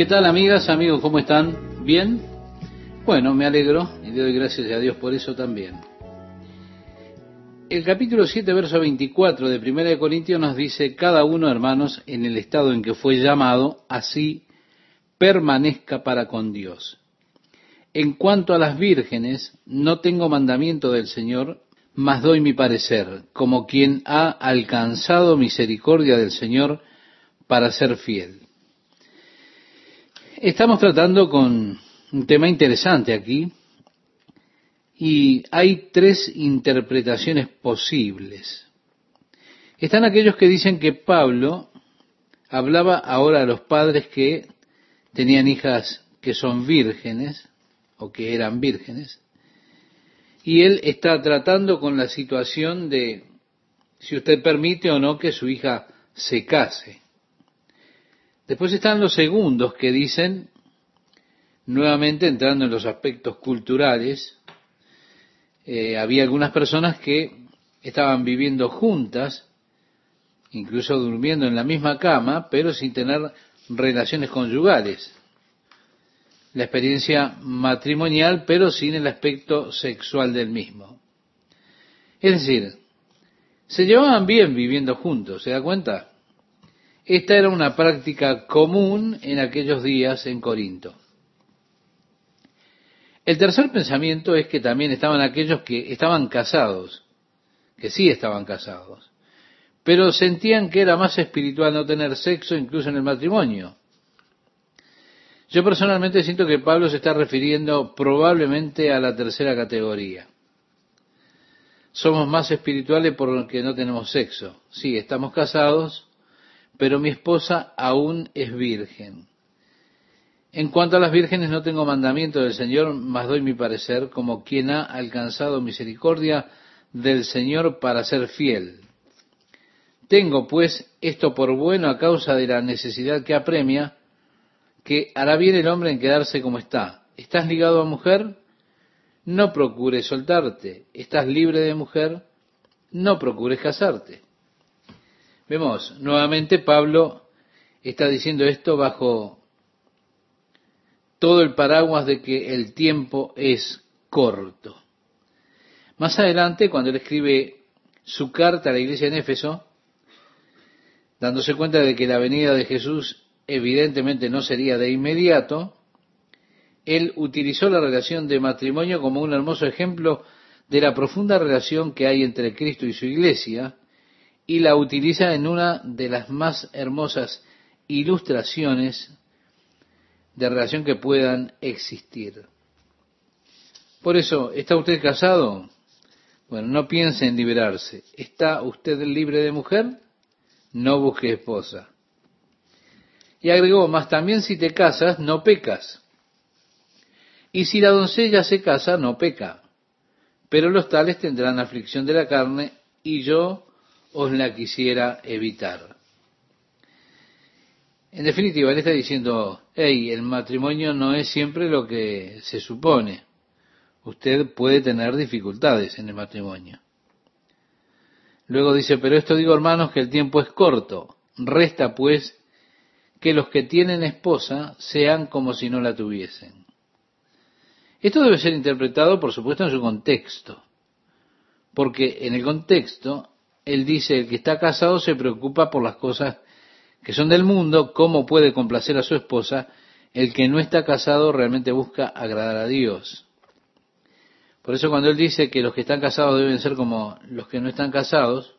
¿Qué tal amigas, amigos? ¿Cómo están? ¿Bien? Bueno, me alegro y le doy gracias a Dios por eso también. El capítulo 7, verso 24 de 1 Corintios nos dice, cada uno, hermanos, en el estado en que fue llamado, así permanezca para con Dios. En cuanto a las vírgenes, no tengo mandamiento del Señor, mas doy mi parecer, como quien ha alcanzado misericordia del Señor para ser fiel. Estamos tratando con un tema interesante aquí, y hay tres interpretaciones posibles. Están aquellos que dicen que Pablo hablaba ahora a los padres que tenían hijas que son vírgenes o que eran vírgenes, y él está tratando con la situación de si usted permite o no que su hija se case. Después están los segundos que dicen, nuevamente entrando en los aspectos culturales, eh, había algunas personas que estaban viviendo juntas, incluso durmiendo en la misma cama, pero sin tener relaciones conyugales. La experiencia matrimonial, pero sin el aspecto sexual del mismo. Es decir, se llevaban bien viviendo juntos, ¿se da cuenta? Esta era una práctica común en aquellos días en Corinto. El tercer pensamiento es que también estaban aquellos que estaban casados, que sí estaban casados, pero sentían que era más espiritual no tener sexo incluso en el matrimonio. Yo personalmente siento que Pablo se está refiriendo probablemente a la tercera categoría. Somos más espirituales porque no tenemos sexo. Sí, estamos casados, pero mi esposa aún es virgen. En cuanto a las vírgenes no tengo mandamiento del Señor, mas doy mi parecer como quien ha alcanzado misericordia del Señor para ser fiel. Tengo pues esto por bueno a causa de la necesidad que apremia, que hará bien el hombre en quedarse como está. ¿Estás ligado a mujer? No procures soltarte. ¿Estás libre de mujer? No procures casarte. Vemos, nuevamente Pablo está diciendo esto bajo todo el paraguas de que el tiempo es corto. Más adelante, cuando él escribe su carta a la iglesia en Éfeso, dándose cuenta de que la venida de Jesús evidentemente no sería de inmediato, él utilizó la relación de matrimonio como un hermoso ejemplo de la profunda relación que hay entre Cristo y su iglesia, y la utiliza en una de las más hermosas ilustraciones de relación que puedan existir. Por eso, ¿está usted casado? Bueno, no piense en liberarse. ¿Está usted libre de mujer? No busque esposa. Y agregó, más también si te casas, no pecas. Y si la doncella se casa, no peca. Pero los tales tendrán aflicción de la carne, y yo os la quisiera evitar. En definitiva, él está diciendo, hey, el matrimonio no es siempre lo que se supone. Usted puede tener dificultades en el matrimonio. Luego dice, pero esto digo hermanos que el tiempo es corto. Resta pues que los que tienen esposa sean como si no la tuviesen. Esto debe ser interpretado, por supuesto, en su contexto. Porque en el contexto, él dice, el que está casado se preocupa por las cosas que son del mundo, cómo puede complacer a su esposa, el que no está casado realmente busca agradar a Dios. Por eso cuando él dice que los que están casados deben ser como los que no están casados,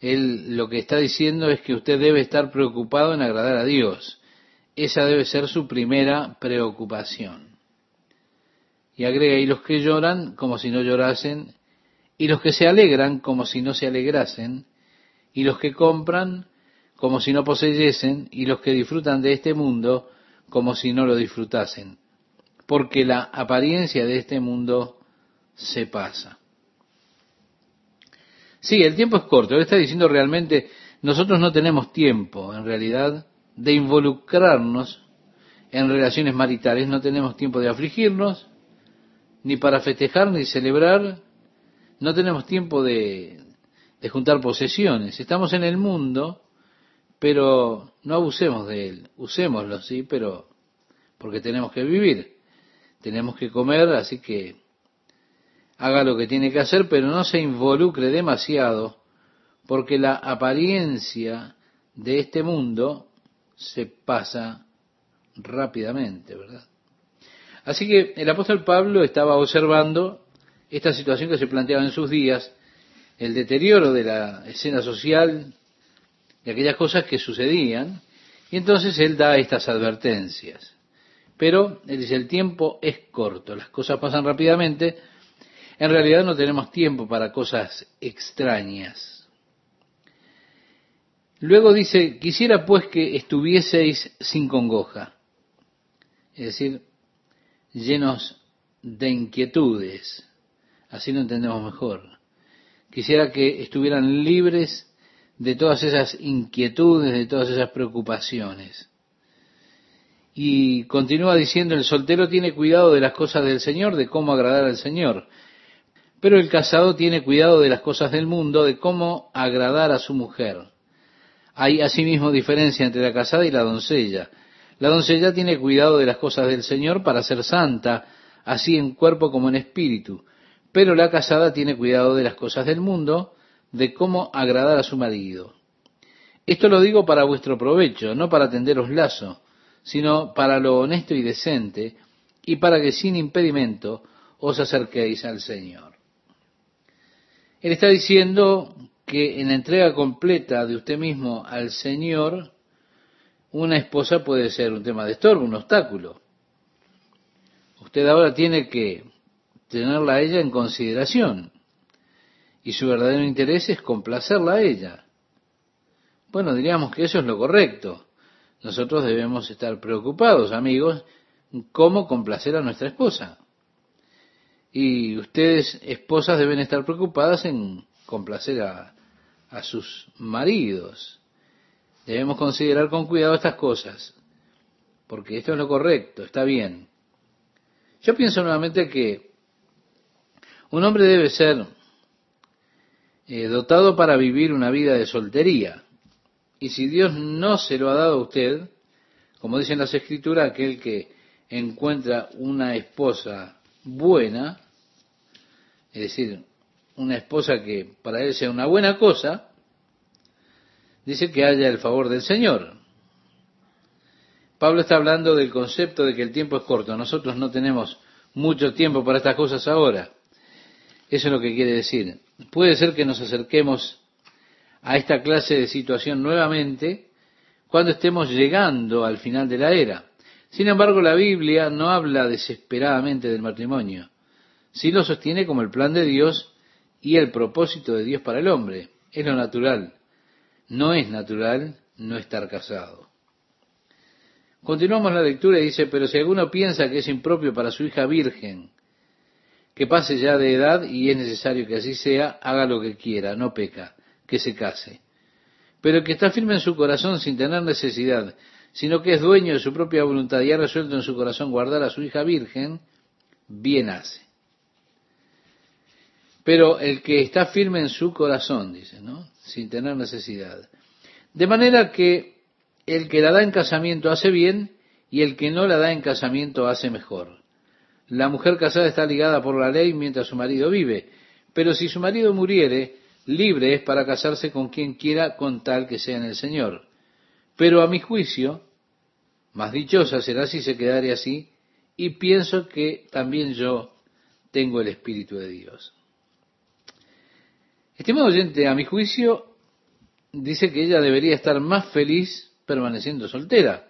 él lo que está diciendo es que usted debe estar preocupado en agradar a Dios. Esa debe ser su primera preocupación. Y agrega, y los que lloran como si no llorasen, y los que se alegran como si no se alegrasen, y los que compran como si no poseyesen, y los que disfrutan de este mundo como si no lo disfrutasen, porque la apariencia de este mundo se pasa. Sí, el tiempo es corto. Él está diciendo realmente, nosotros no tenemos tiempo, en realidad, de involucrarnos en relaciones maritales. No tenemos tiempo de afligirnos, ni para festejar, ni celebrar. No tenemos tiempo de, juntar posesiones. Estamos en el mundo, pero no abusemos de él, usémoslo, sí, pero porque tenemos que vivir, tenemos que comer, así que haga lo que tiene que hacer, pero no se involucre demasiado, porque la apariencia de este mundo se pasa rápidamente, ¿verdad? Así que el apóstol Pablo estaba observando esta situación que se planteaba en sus días, el deterioro de la escena social, de aquellas cosas que sucedían, y entonces él da estas advertencias. Pero él dice, el tiempo es corto, las cosas pasan rápidamente, en realidad no tenemos tiempo para cosas extrañas. Luego dice, quisiera pues que estuvieseis sin congoja, es decir, llenos de inquietudes, así lo entendemos mejor. Quisiera que estuvieran libres de todas esas inquietudes, de todas esas preocupaciones. Y continúa diciendo, el soltero tiene cuidado de las cosas del Señor, de cómo agradar al Señor. Pero el casado tiene cuidado de las cosas del mundo, de cómo agradar a su mujer. Hay asimismo diferencia entre la casada y la doncella. La doncella tiene cuidado de las cosas del Señor para ser santa, así en cuerpo como en espíritu. Pero la casada tiene cuidado de las cosas del mundo, de cómo agradar a su marido. Esto lo digo para vuestro provecho, no para tenderos lazo, sino para lo honesto y decente, y para que sin impedimento os acerquéis al Señor. Él está diciendo que en la entrega completa de usted mismo al Señor, una esposa puede ser un tema de estorbo, un obstáculo. Usted ahora tiene que tenerla a ella en consideración y su verdadero interés es complacerla a ella. Bueno, diríamos que eso es lo correcto. Nosotros debemos estar preocupados, amigos, cómo complacer a nuestra esposa. Y ustedes, esposas, deben estar preocupadas en complacer a, a sus maridos. Debemos considerar con cuidado estas cosas, porque esto es lo correcto, está bien. Yo pienso nuevamente que un hombre debe ser eh, dotado para vivir una vida de soltería. Y si Dios no se lo ha dado a usted, como dicen las escrituras, aquel que encuentra una esposa buena, es decir, una esposa que para él sea una buena cosa, dice que haya el favor del Señor. Pablo está hablando del concepto de que el tiempo es corto. Nosotros no tenemos mucho tiempo para estas cosas ahora. Eso es lo que quiere decir. Puede ser que nos acerquemos a esta clase de situación nuevamente cuando estemos llegando al final de la era. Sin embargo, la Biblia no habla desesperadamente del matrimonio, sí lo sostiene como el plan de Dios y el propósito de Dios para el hombre. Es lo natural. No es natural no estar casado. Continuamos la lectura y dice, pero si alguno piensa que es impropio para su hija virgen, que pase ya de edad y es necesario que así sea, haga lo que quiera, no peca, que se case. Pero que está firme en su corazón sin tener necesidad, sino que es dueño de su propia voluntad y ha resuelto en su corazón guardar a su hija virgen, bien hace. Pero el que está firme en su corazón, dice, ¿no? Sin tener necesidad. De manera que el que la da en casamiento hace bien y el que no la da en casamiento hace mejor. La mujer casada está ligada por la ley mientras su marido vive, pero si su marido muriere, libre es para casarse con quien quiera con tal que sea en el Señor. Pero a mi juicio, más dichosa será si se quedare así, y pienso que también yo tengo el Espíritu de Dios. Estimado oyente, a mi juicio, dice que ella debería estar más feliz permaneciendo soltera.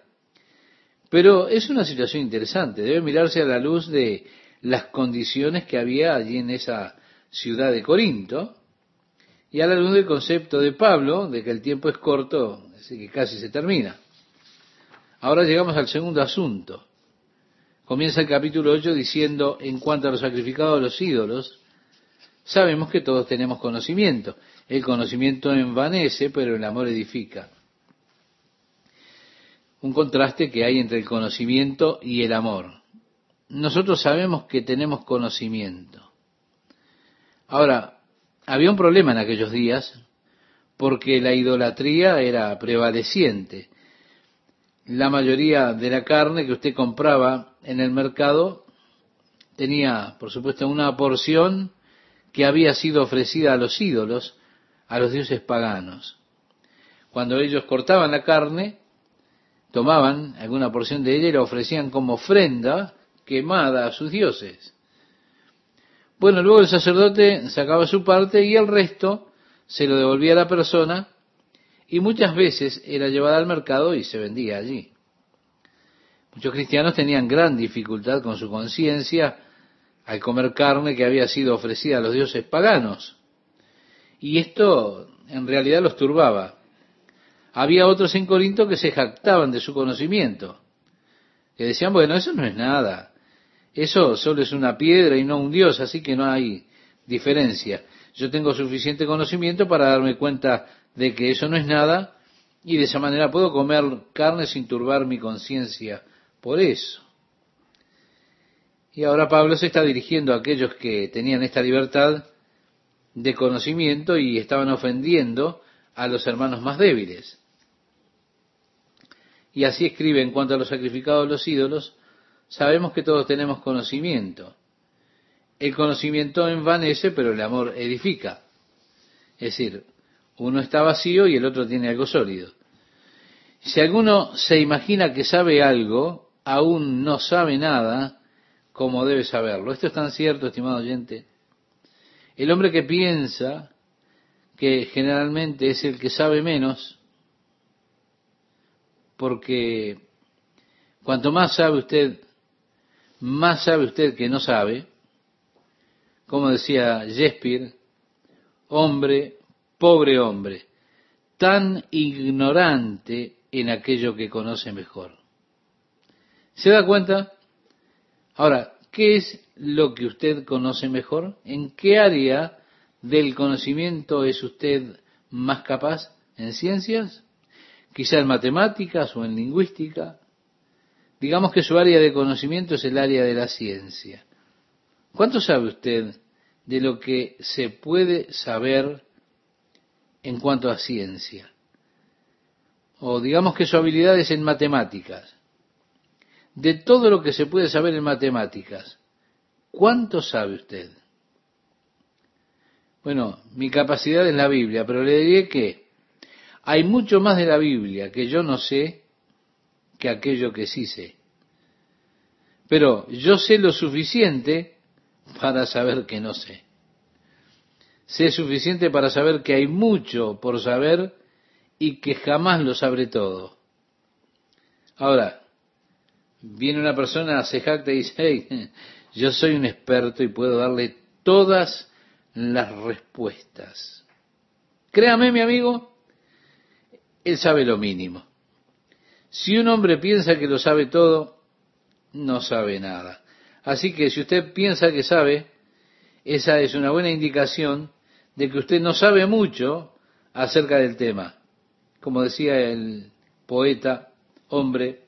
Pero es una situación interesante, debe mirarse a la luz de las condiciones que había allí en esa ciudad de Corinto y a la luz del concepto de Pablo de que el tiempo es corto, así que casi se termina. Ahora llegamos al segundo asunto. Comienza el capítulo 8 diciendo, en cuanto a los sacrificados a los ídolos, sabemos que todos tenemos conocimiento. El conocimiento envanece, pero el amor edifica un contraste que hay entre el conocimiento y el amor. Nosotros sabemos que tenemos conocimiento. Ahora, había un problema en aquellos días porque la idolatría era prevaleciente. La mayoría de la carne que usted compraba en el mercado tenía, por supuesto, una porción que había sido ofrecida a los ídolos, a los dioses paganos. Cuando ellos cortaban la carne, tomaban alguna porción de ella y la ofrecían como ofrenda quemada a sus dioses. Bueno, luego el sacerdote sacaba su parte y el resto se lo devolvía a la persona y muchas veces era llevada al mercado y se vendía allí. Muchos cristianos tenían gran dificultad con su conciencia al comer carne que había sido ofrecida a los dioses paganos. Y esto en realidad los turbaba. Había otros en Corinto que se jactaban de su conocimiento, que decían, bueno, eso no es nada, eso solo es una piedra y no un Dios, así que no hay diferencia. Yo tengo suficiente conocimiento para darme cuenta de que eso no es nada y de esa manera puedo comer carne sin turbar mi conciencia por eso. Y ahora Pablo se está dirigiendo a aquellos que tenían esta libertad de conocimiento y estaban ofendiendo a los hermanos más débiles. Y así escribe en cuanto a los sacrificados de los ídolos, sabemos que todos tenemos conocimiento. El conocimiento envanece, pero el amor edifica. Es decir, uno está vacío y el otro tiene algo sólido. Si alguno se imagina que sabe algo, aún no sabe nada como debe saberlo. Esto es tan cierto, estimado oyente. El hombre que piensa que generalmente es el que sabe menos, porque cuanto más sabe usted, más sabe usted que no sabe, como decía Shakespeare, hombre, pobre hombre, tan ignorante en aquello que conoce mejor. ¿Se da cuenta? Ahora, ¿qué es lo que usted conoce mejor? ¿En qué área del conocimiento es usted más capaz? ¿En ciencias? Quizá en matemáticas o en lingüística. Digamos que su área de conocimiento es el área de la ciencia. ¿Cuánto sabe usted de lo que se puede saber en cuanto a ciencia? O digamos que su habilidad es en matemáticas. De todo lo que se puede saber en matemáticas, ¿cuánto sabe usted? Bueno, mi capacidad es la Biblia, pero le diré que hay mucho más de la Biblia que yo no sé que aquello que sí sé. Pero yo sé lo suficiente para saber que no sé. Sé suficiente para saber que hay mucho por saber y que jamás lo sabré todo. Ahora, viene una persona, se jacta y dice, hey, yo soy un experto y puedo darle todas las respuestas. Créame, mi amigo, él sabe lo mínimo. Si un hombre piensa que lo sabe todo, no sabe nada. Así que si usted piensa que sabe, esa es una buena indicación de que usted no sabe mucho acerca del tema. Como decía el poeta, hombre,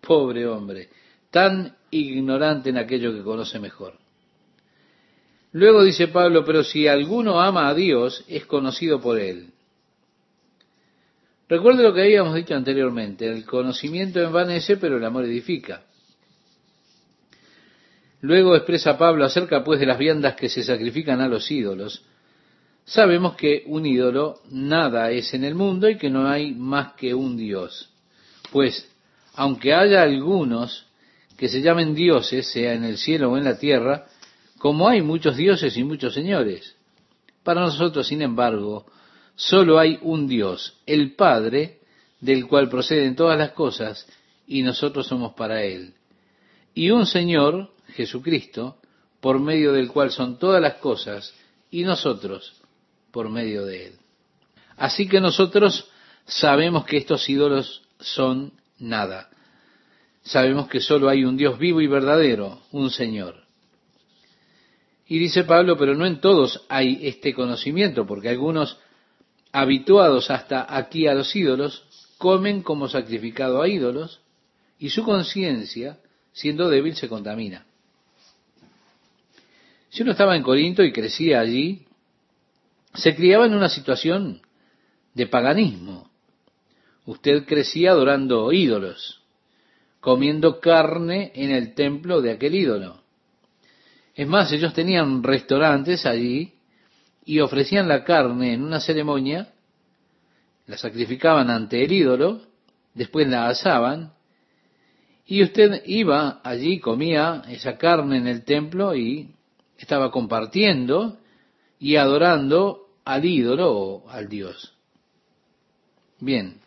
pobre hombre, tan ignorante en aquello que conoce mejor. Luego dice Pablo, pero si alguno ama a Dios, es conocido por él. Recuerde lo que habíamos dicho anteriormente, el conocimiento envanece, pero el amor edifica. Luego expresa Pablo acerca pues de las viandas que se sacrifican a los ídolos. Sabemos que un ídolo nada es en el mundo y que no hay más que un Dios. Pues, aunque haya algunos que se llamen dioses, sea en el cielo o en la tierra, como hay muchos dioses y muchos señores. Para nosotros, sin embargo, Solo hay un Dios, el Padre, del cual proceden todas las cosas, y nosotros somos para Él. Y un Señor, Jesucristo, por medio del cual son todas las cosas, y nosotros por medio de Él. Así que nosotros sabemos que estos ídolos son nada. Sabemos que solo hay un Dios vivo y verdadero, un Señor. Y dice Pablo, pero no en todos hay este conocimiento, porque algunos habituados hasta aquí a los ídolos, comen como sacrificado a ídolos y su conciencia, siendo débil, se contamina. Si uno estaba en Corinto y crecía allí, se criaba en una situación de paganismo. Usted crecía adorando ídolos, comiendo carne en el templo de aquel ídolo. Es más, ellos tenían restaurantes allí y ofrecían la carne en una ceremonia, la sacrificaban ante el ídolo, después la asaban, y usted iba allí, comía esa carne en el templo y estaba compartiendo y adorando al ídolo o al Dios. Bien,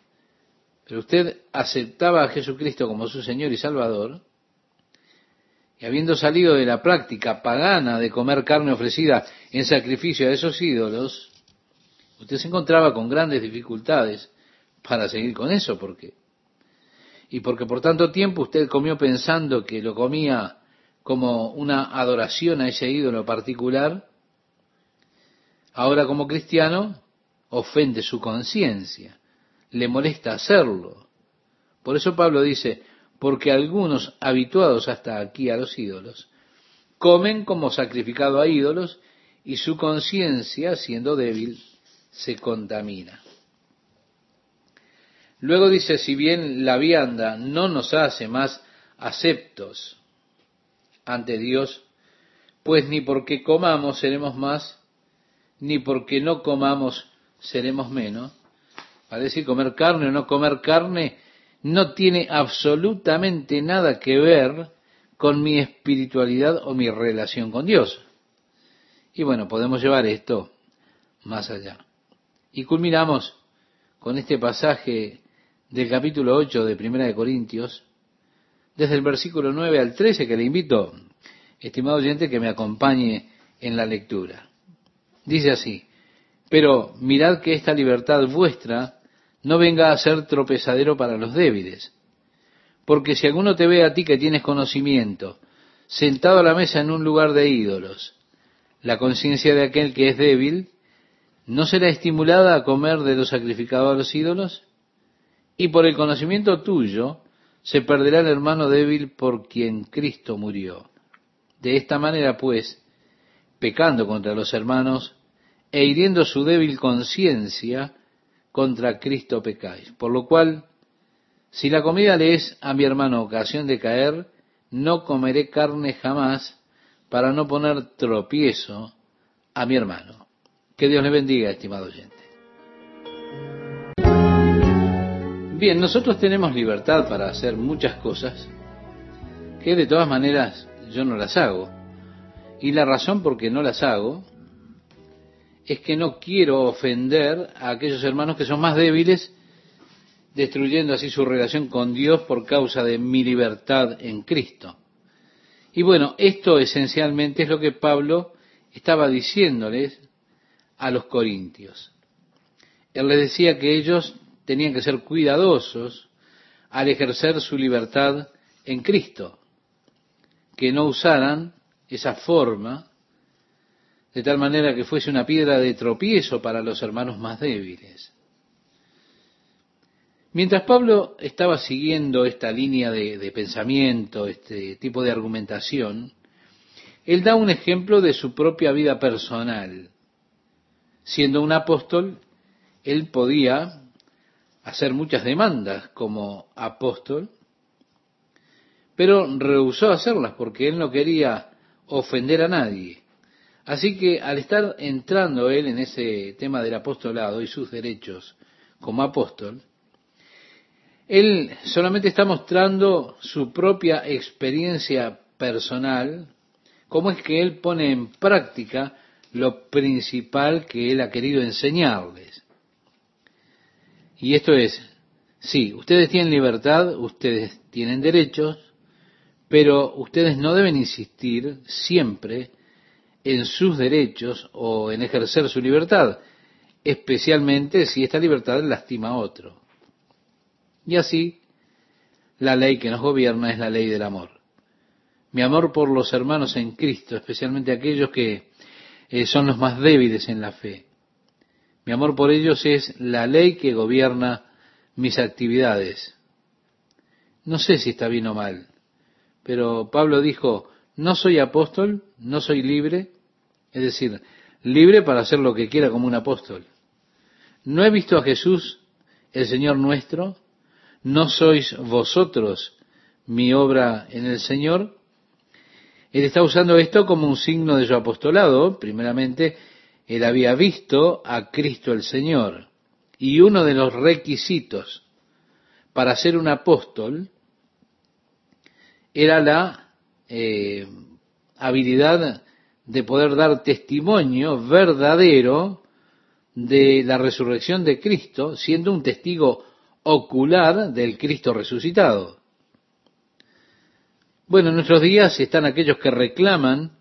pero usted aceptaba a Jesucristo como su Señor y Salvador, y habiendo salido de la práctica pagana de comer carne ofrecida en sacrificio a esos ídolos, usted se encontraba con grandes dificultades para seguir con eso, porque y porque por tanto tiempo usted comió pensando que lo comía como una adoración a ese ídolo particular, ahora como cristiano ofende su conciencia, le molesta hacerlo. Por eso Pablo dice, porque algunos habituados hasta aquí a los ídolos, comen como sacrificado a ídolos y su conciencia, siendo débil, se contamina. Luego dice, si bien la vianda no nos hace más aceptos ante Dios, pues ni porque comamos seremos más, ni porque no comamos seremos menos. Para decir comer carne o no comer carne no tiene absolutamente nada que ver con mi espiritualidad o mi relación con Dios. Y bueno, podemos llevar esto más allá. Y culminamos con este pasaje del capítulo 8 de Primera de Corintios, desde el versículo 9 al 13, que le invito, estimado oyente, que me acompañe en la lectura. Dice así, pero mirad que esta libertad vuestra no venga a ser tropezadero para los débiles, porque si alguno te ve a ti que tienes conocimiento, sentado a la mesa en un lugar de ídolos, la conciencia de aquel que es débil, ¿no será estimulada a comer de lo sacrificado a los ídolos? Y por el conocimiento tuyo se perderá el hermano débil por quien Cristo murió. De esta manera, pues, pecando contra los hermanos e hiriendo su débil conciencia, contra Cristo pecáis. Por lo cual, si la comida le es a mi hermano ocasión de caer, no comeré carne jamás para no poner tropiezo a mi hermano. Que Dios le bendiga, estimado oyente. Bien, nosotros tenemos libertad para hacer muchas cosas que de todas maneras yo no las hago. Y la razón por qué no las hago es que no quiero ofender a aquellos hermanos que son más débiles, destruyendo así su relación con Dios por causa de mi libertad en Cristo. Y bueno, esto esencialmente es lo que Pablo estaba diciéndoles a los corintios. Él les decía que ellos tenían que ser cuidadosos al ejercer su libertad en Cristo, que no usaran esa forma de tal manera que fuese una piedra de tropiezo para los hermanos más débiles. Mientras Pablo estaba siguiendo esta línea de, pensamiento, este tipo de argumentación, él da un ejemplo de su propia vida personal. Siendo un apóstol, él podía hacer muchas demandas como apóstol, pero rehusó hacerlas porque él no quería ofender a nadie. Así que al estar entrando él en ese tema del apostolado y sus derechos como apóstol, él solamente está mostrando su propia experiencia personal, cómo es que él pone en práctica lo principal que él ha querido enseñarles. Y esto es, sí, ustedes tienen libertad, ustedes tienen derechos, pero ustedes no deben insistir siempre en sus derechos o en ejercer su libertad, especialmente si esta libertad lastima a otro. Y así, la ley que nos gobierna es la ley del amor. Mi amor por los hermanos en Cristo, especialmente aquellos que eh, son los más débiles en la fe. Mi amor por ellos es la ley que gobierna mis actividades. No sé si está bien o mal, pero Pablo dijo, no soy apóstol, no soy libre, es decir, libre para hacer lo que quiera como un apóstol. ¿No he visto a Jesús, el Señor nuestro? ¿No sois vosotros mi obra en el Señor? Él está usando esto como un signo de su apostolado. Primeramente, él había visto a Cristo el Señor. Y uno de los requisitos para ser un apóstol era la eh, habilidad de poder dar testimonio verdadero de la resurrección de Cristo, siendo un testigo ocular del Cristo resucitado. Bueno, en nuestros días están aquellos que reclaman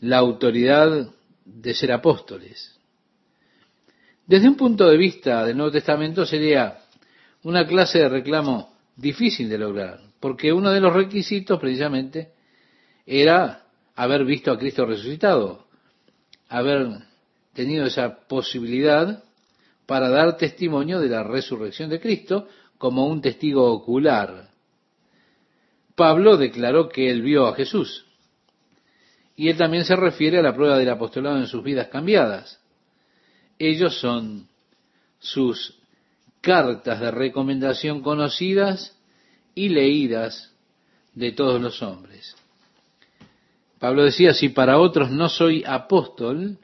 la autoridad de ser apóstoles. Desde un punto de vista del Nuevo Testamento sería una clase de reclamo difícil de lograr, porque uno de los requisitos precisamente era haber visto a Cristo resucitado, haber tenido esa posibilidad para dar testimonio de la resurrección de Cristo como un testigo ocular. Pablo declaró que él vio a Jesús. Y él también se refiere a la prueba del apostolado en sus vidas cambiadas. Ellos son sus cartas de recomendación conocidas y leídas de todos los hombres. Pablo decía, si para otros no soy apóstol,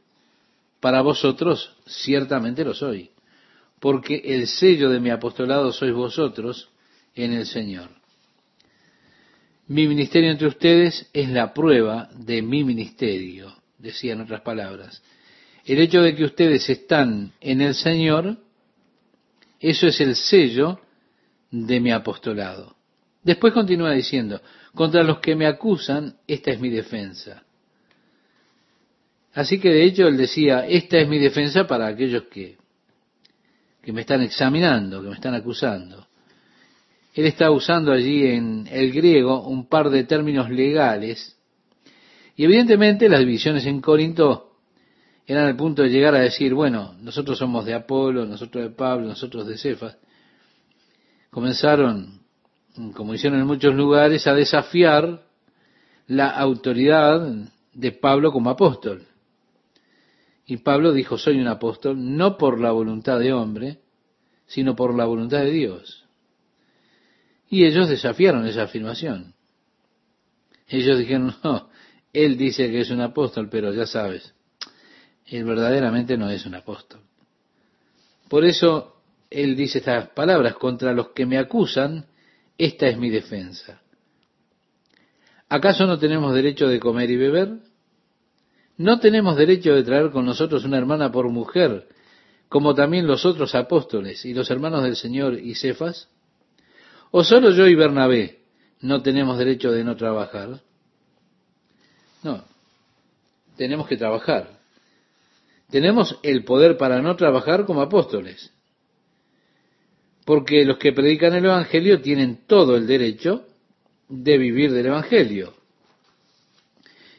para vosotros ciertamente lo soy, porque el sello de mi apostolado sois vosotros en el Señor. Mi ministerio entre ustedes es la prueba de mi ministerio, decía en otras palabras. El hecho de que ustedes están en el Señor, eso es el sello de mi apostolado. Después continúa diciendo, contra los que me acusan, esta es mi defensa. Así que de hecho él decía, esta es mi defensa para aquellos que, que me están examinando, que me están acusando. Él está usando allí en el griego un par de términos legales y evidentemente las divisiones en Corinto eran al punto de llegar a decir, bueno, nosotros somos de Apolo, nosotros de Pablo, nosotros de Cefas. Comenzaron, como hicieron en muchos lugares, a desafiar la autoridad de Pablo como apóstol. Y Pablo dijo, soy un apóstol no por la voluntad de hombre, sino por la voluntad de Dios. Y ellos desafiaron esa afirmación. Ellos dijeron, no, él dice que es un apóstol, pero ya sabes, él verdaderamente no es un apóstol. Por eso él dice estas palabras, contra los que me acusan, esta es mi defensa. ¿Acaso no tenemos derecho de comer y beber? ¿No tenemos derecho de traer con nosotros una hermana por mujer, como también los otros apóstoles y los hermanos del Señor y Cefas? ¿O solo yo y Bernabé no tenemos derecho de no trabajar? No, tenemos que trabajar. Tenemos el poder para no trabajar como apóstoles. Porque los que predican el Evangelio tienen todo el derecho de vivir del Evangelio.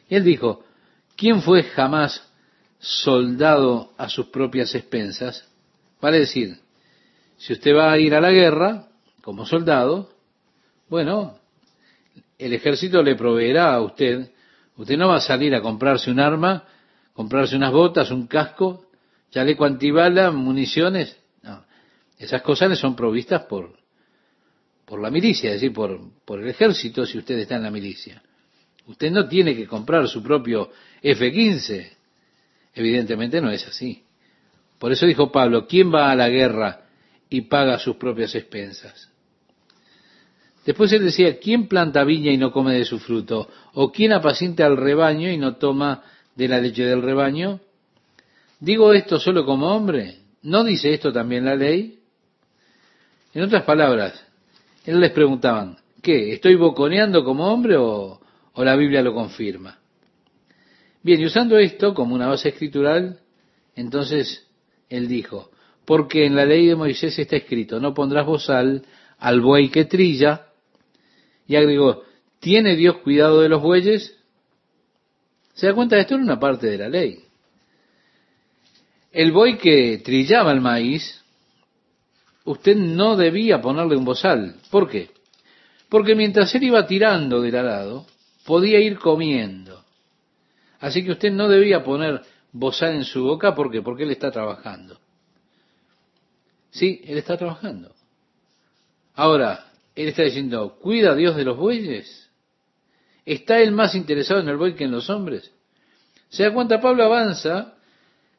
Y él dijo, ¿quién fue jamás soldado a sus propias expensas? Vale decir, si usted va a ir a la guerra, como soldado, bueno, el ejército le proveerá a usted. Usted no va a salir a comprarse un arma, comprarse unas botas, un casco, chaleco antibala, municiones. Esas cosas le son provistas por, por la milicia, es decir, por, por el ejército si usted está en la milicia. Usted no tiene que comprar su propio F-15. Evidentemente no es así. Por eso dijo Pablo, ¿quién va a la guerra y paga sus propias expensas? Después él decía, ¿quién planta viña y no come de su fruto? ¿O quién apacienta al rebaño y no toma de la leche del rebaño? ¿Digo esto solo como hombre? ¿No dice esto también la ley? En otras palabras, él les preguntaban, ¿qué? ¿Estoy boconeando como hombre o, o la Biblia lo confirma? Bien, y usando esto como una base escritural, entonces él dijo, porque en la ley de Moisés está escrito, no pondrás bozal al buey que trilla, y agregó, ¿tiene Dios cuidado de los bueyes? ¿Se da cuenta? Esto era una parte de la ley. El buey que trillaba el maíz, usted no debía ponerle un bozal. ¿Por qué? Porque mientras él iba tirando del arado, podía ir comiendo. Así que usted no debía poner bozal en su boca, ¿por qué? Porque él está trabajando. Sí, Él está trabajando. Ahora, Él está diciendo, cuida Dios de los bueyes. ¿Está Él más interesado en el buey que en los hombres? ¿Se da cuenta? Pablo avanza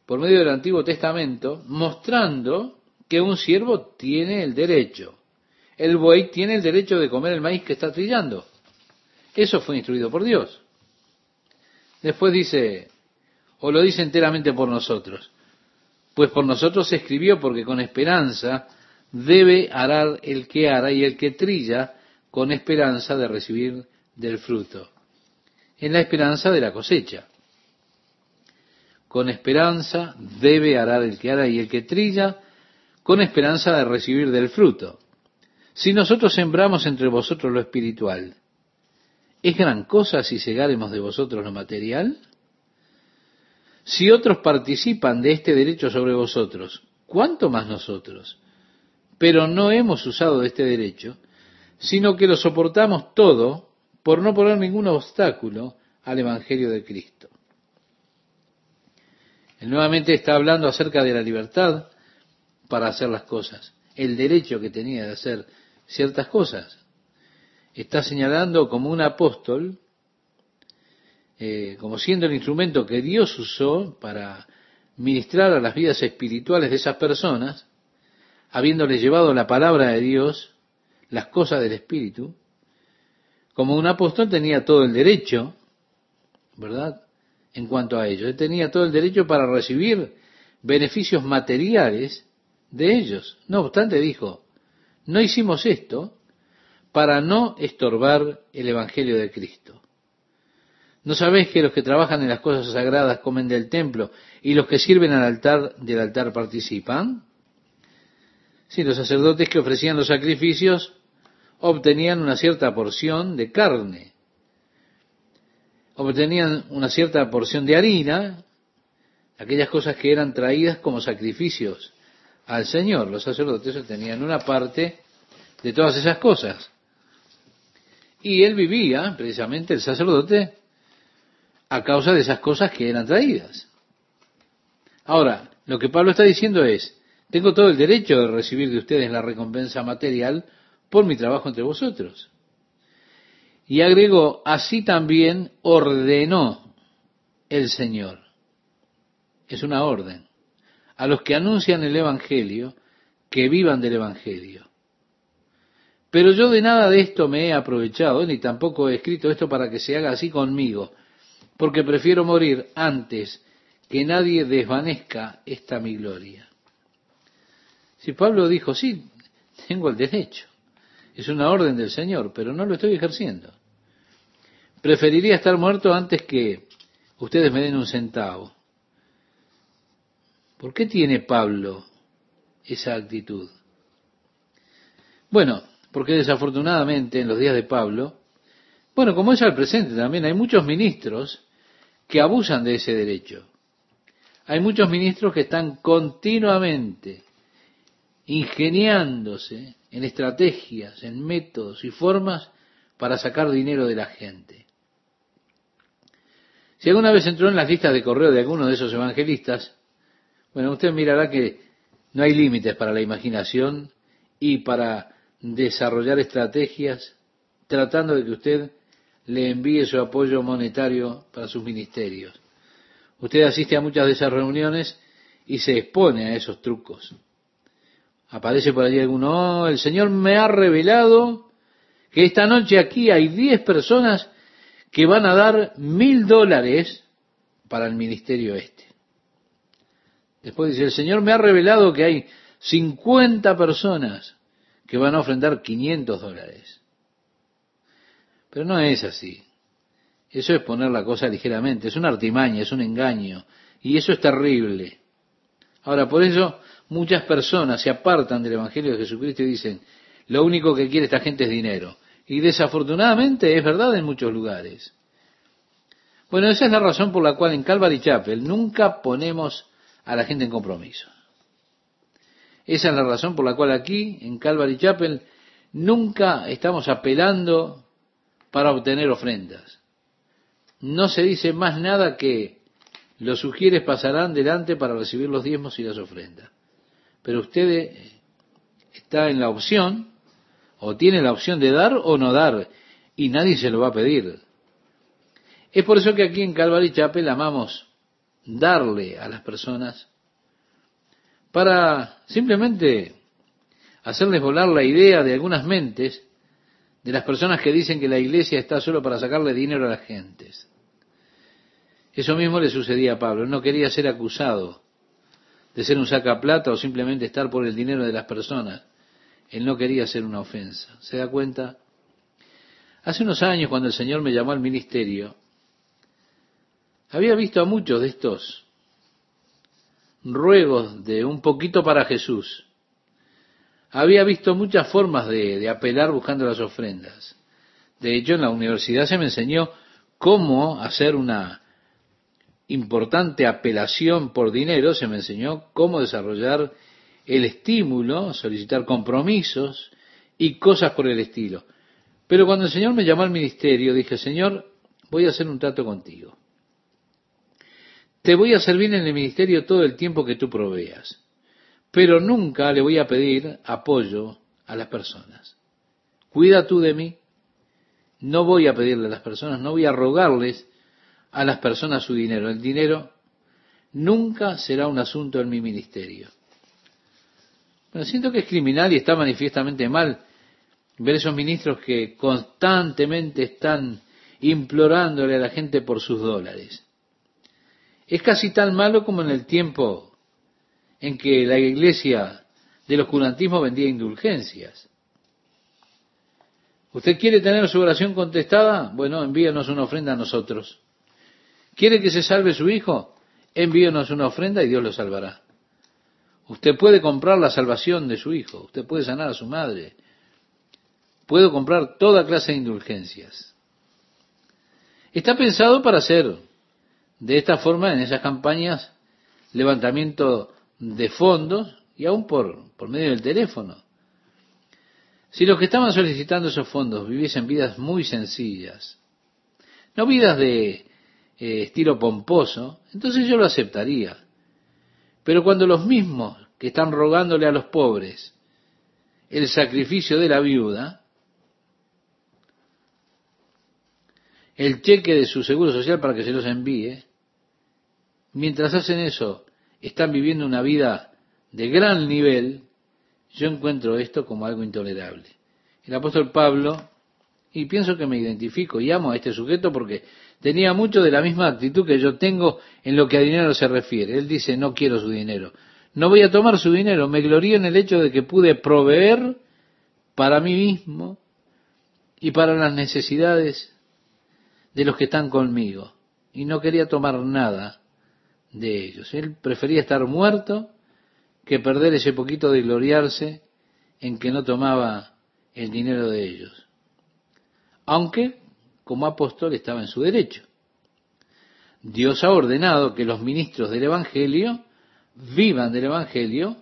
por medio del Antiguo Testamento mostrando que un siervo tiene el derecho. El buey tiene el derecho de comer el maíz que está trillando. Eso fue instruido por Dios. Después dice, o lo dice enteramente por nosotros, pues por nosotros se escribió porque con esperanza debe arar el que ara y el que trilla con esperanza de recibir del fruto, en la esperanza de la cosecha. Con esperanza debe arar el que ara y el que trilla con esperanza de recibir del fruto. Si nosotros sembramos entre vosotros lo espiritual, ¿es gran cosa si segaremos de vosotros lo material? Si otros participan de este derecho sobre vosotros, ¿cuánto más nosotros? Pero no hemos usado de este derecho, sino que lo soportamos todo por no poner ningún obstáculo al Evangelio de Cristo. Él nuevamente está hablando acerca de la libertad para hacer las cosas, el derecho que tenía de hacer ciertas cosas. Está señalando como un apóstol eh, como siendo el instrumento que Dios usó para ministrar a las vidas espirituales de esas personas, habiéndoles llevado la palabra de Dios, las cosas del Espíritu, como un apóstol tenía todo el derecho, ¿verdad? En cuanto a ellos, él tenía todo el derecho para recibir beneficios materiales de ellos. No obstante, dijo, no hicimos esto para no estorbar el Evangelio de Cristo. ¿No sabéis que los que trabajan en las cosas sagradas comen del templo y los que sirven al altar del altar participan? Sí, los sacerdotes que ofrecían los sacrificios obtenían una cierta porción de carne, obtenían una cierta porción de harina, aquellas cosas que eran traídas como sacrificios al Señor. Los sacerdotes obtenían una parte de todas esas cosas. Y él vivía, precisamente el sacerdote, a causa de esas cosas que eran traídas. Ahora, lo que Pablo está diciendo es, tengo todo el derecho de recibir de ustedes la recompensa material por mi trabajo entre vosotros. Y agregó, así también ordenó el Señor. Es una orden. A los que anuncian el Evangelio, que vivan del Evangelio. Pero yo de nada de esto me he aprovechado, ni tampoco he escrito esto para que se haga así conmigo, porque prefiero morir antes que nadie desvanezca esta mi gloria. Si Pablo dijo, sí, tengo el derecho, es una orden del Señor, pero no lo estoy ejerciendo. Preferiría estar muerto antes que ustedes me den un centavo. ¿Por qué tiene Pablo esa actitud? Bueno, porque desafortunadamente en los días de Pablo bueno, como es al presente también, hay muchos ministros que abusan de ese derecho. Hay muchos ministros que están continuamente ingeniándose en estrategias, en métodos y formas para sacar dinero de la gente. Si alguna vez entró en las listas de correo de alguno de esos evangelistas, bueno, usted mirará que no hay límites para la imaginación y para desarrollar estrategias tratando de que usted le envíe su apoyo monetario para sus ministerios. Usted asiste a muchas de esas reuniones y se expone a esos trucos. Aparece por allí alguno, oh, el Señor me ha revelado que esta noche aquí hay diez personas que van a dar mil dólares para el ministerio este. Después dice, el Señor me ha revelado que hay cincuenta personas que van a ofrendar quinientos dólares. Pero no es así. Eso es poner la cosa ligeramente, es una artimaña, es un engaño, y eso es terrible. Ahora, por eso muchas personas se apartan del Evangelio de Jesucristo y dicen, lo único que quiere esta gente es dinero. Y desafortunadamente es verdad en muchos lugares. Bueno, esa es la razón por la cual en Calvary Chapel nunca ponemos a la gente en compromiso. Esa es la razón por la cual aquí, en Calvary Chapel, nunca estamos apelando para obtener ofrendas. No se dice más nada que los sugieres pasarán delante para recibir los diezmos y las ofrendas. Pero usted está en la opción, o tiene la opción de dar o no dar, y nadie se lo va a pedir. Es por eso que aquí en Calvary Chapel amamos darle a las personas para simplemente hacerles volar la idea de algunas mentes de las personas que dicen que la iglesia está solo para sacarle dinero a las gentes. Eso mismo le sucedía a Pablo. no quería ser acusado de ser un sacaplata o simplemente estar por el dinero de las personas. Él no quería ser una ofensa. ¿Se da cuenta? Hace unos años, cuando el Señor me llamó al ministerio, había visto a muchos de estos ruegos de un poquito para Jesús. Había visto muchas formas de, apelar buscando las ofrendas. De hecho, en la universidad se me enseñó cómo hacer una importante apelación por dinero, se me enseñó cómo desarrollar el estímulo, solicitar compromisos y cosas por el estilo. Pero cuando el Señor me llamó al ministerio, dije, Señor, voy a hacer un trato contigo. Te voy a servir en el ministerio todo el tiempo que tú proveas, pero nunca le voy a pedir apoyo a las personas. Cuida tú de mí. No voy a pedirle a las personas, no voy a rogarles a las personas su dinero. El dinero nunca será un asunto en mi ministerio. Pero siento que es criminal y está manifiestamente mal ver esos ministros que constantemente están implorándole a la gente por sus dólares. Es casi tan malo como en el tiempo en que la iglesia del oscurantismo vendía indulgencias. ¿Usted quiere tener su oración contestada? Bueno, envíenos una ofrenda a nosotros. ¿Quiere que se salve su hijo? Envíenos una ofrenda y Dios lo salvará. Usted puede comprar la salvación de su hijo, usted puede sanar a su madre, puede comprar toda clase de indulgencias. Está pensado para hacer de esta forma en esas campañas levantamiento de fondos y aún por, por medio del teléfono. Si los que estaban solicitando esos fondos viviesen vidas muy sencillas, no vidas de eh, estilo pomposo, entonces yo lo aceptaría. Pero cuando los mismos que están rogándole a los pobres el sacrificio de la viuda, el cheque de su seguro social para que se los envíe, mientras hacen eso, están viviendo una vida de gran nivel, yo encuentro esto como algo intolerable. El apóstol Pablo, y pienso que me identifico y amo a este sujeto porque tenía mucho de la misma actitud que yo tengo en lo que a dinero se refiere. Él dice, no quiero su dinero. No voy a tomar su dinero. Me glorío en el hecho de que pude proveer para mí mismo y para las necesidades de los que están conmigo. Y no quería tomar nada de ellos. Él prefería estar muerto que perder ese poquito de gloriarse en que no tomaba el dinero de ellos. Aunque como apóstol estaba en su derecho. Dios ha ordenado que los ministros del Evangelio vivan del Evangelio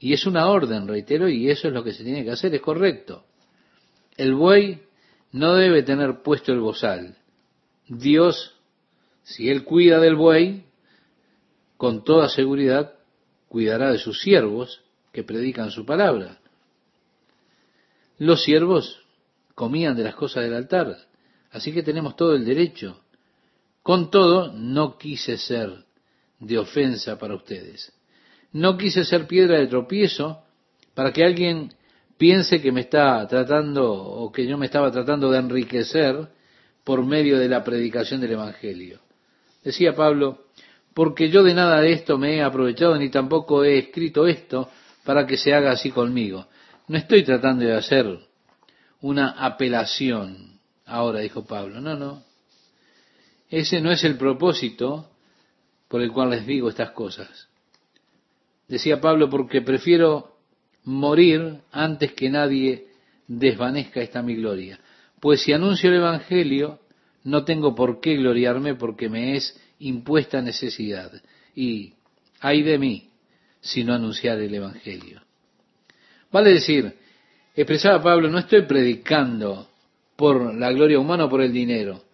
y es una orden, reitero, y eso es lo que se tiene que hacer, es correcto. El buey no debe tener puesto el bozal. Dios, si Él cuida del buey, con toda seguridad cuidará de sus siervos que predican su palabra. Los siervos comían de las cosas del altar, Así que tenemos todo el derecho. Con todo, no quise ser de ofensa para ustedes. No quise ser piedra de tropiezo para que alguien piense que me está tratando o que yo me estaba tratando de enriquecer por medio de la predicación del Evangelio. Decía Pablo, porque yo de nada de esto me he aprovechado ni tampoco he escrito esto para que se haga así conmigo. No estoy tratando de hacer una apelación ahora, dijo Pablo. No, no. Ese no es el propósito por el cual les digo estas cosas. Decía Pablo, porque prefiero morir antes que nadie desvanezca esta mi gloria. Pues si anuncio el Evangelio, no tengo por qué gloriarme porque me es impuesta necesidad. Y hay de mí si no anunciar el Evangelio. Vale decir, expresaba Pablo, no estoy predicando por la gloria humana o por el dinero.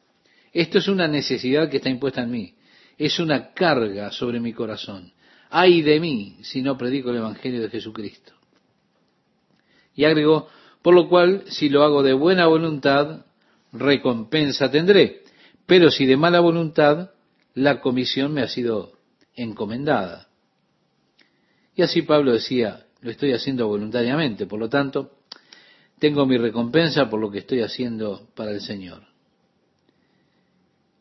Esto es una necesidad que está impuesta en mí. Es una carga sobre mi corazón. Ay de mí si no predico el Evangelio de Jesucristo. Y agregó, por lo cual, si lo hago de buena voluntad, recompensa tendré. Pero si de mala voluntad, la comisión me ha sido encomendada. Y así Pablo decía, lo estoy haciendo voluntariamente, por lo tanto, tengo mi recompensa por lo que estoy haciendo para el Señor.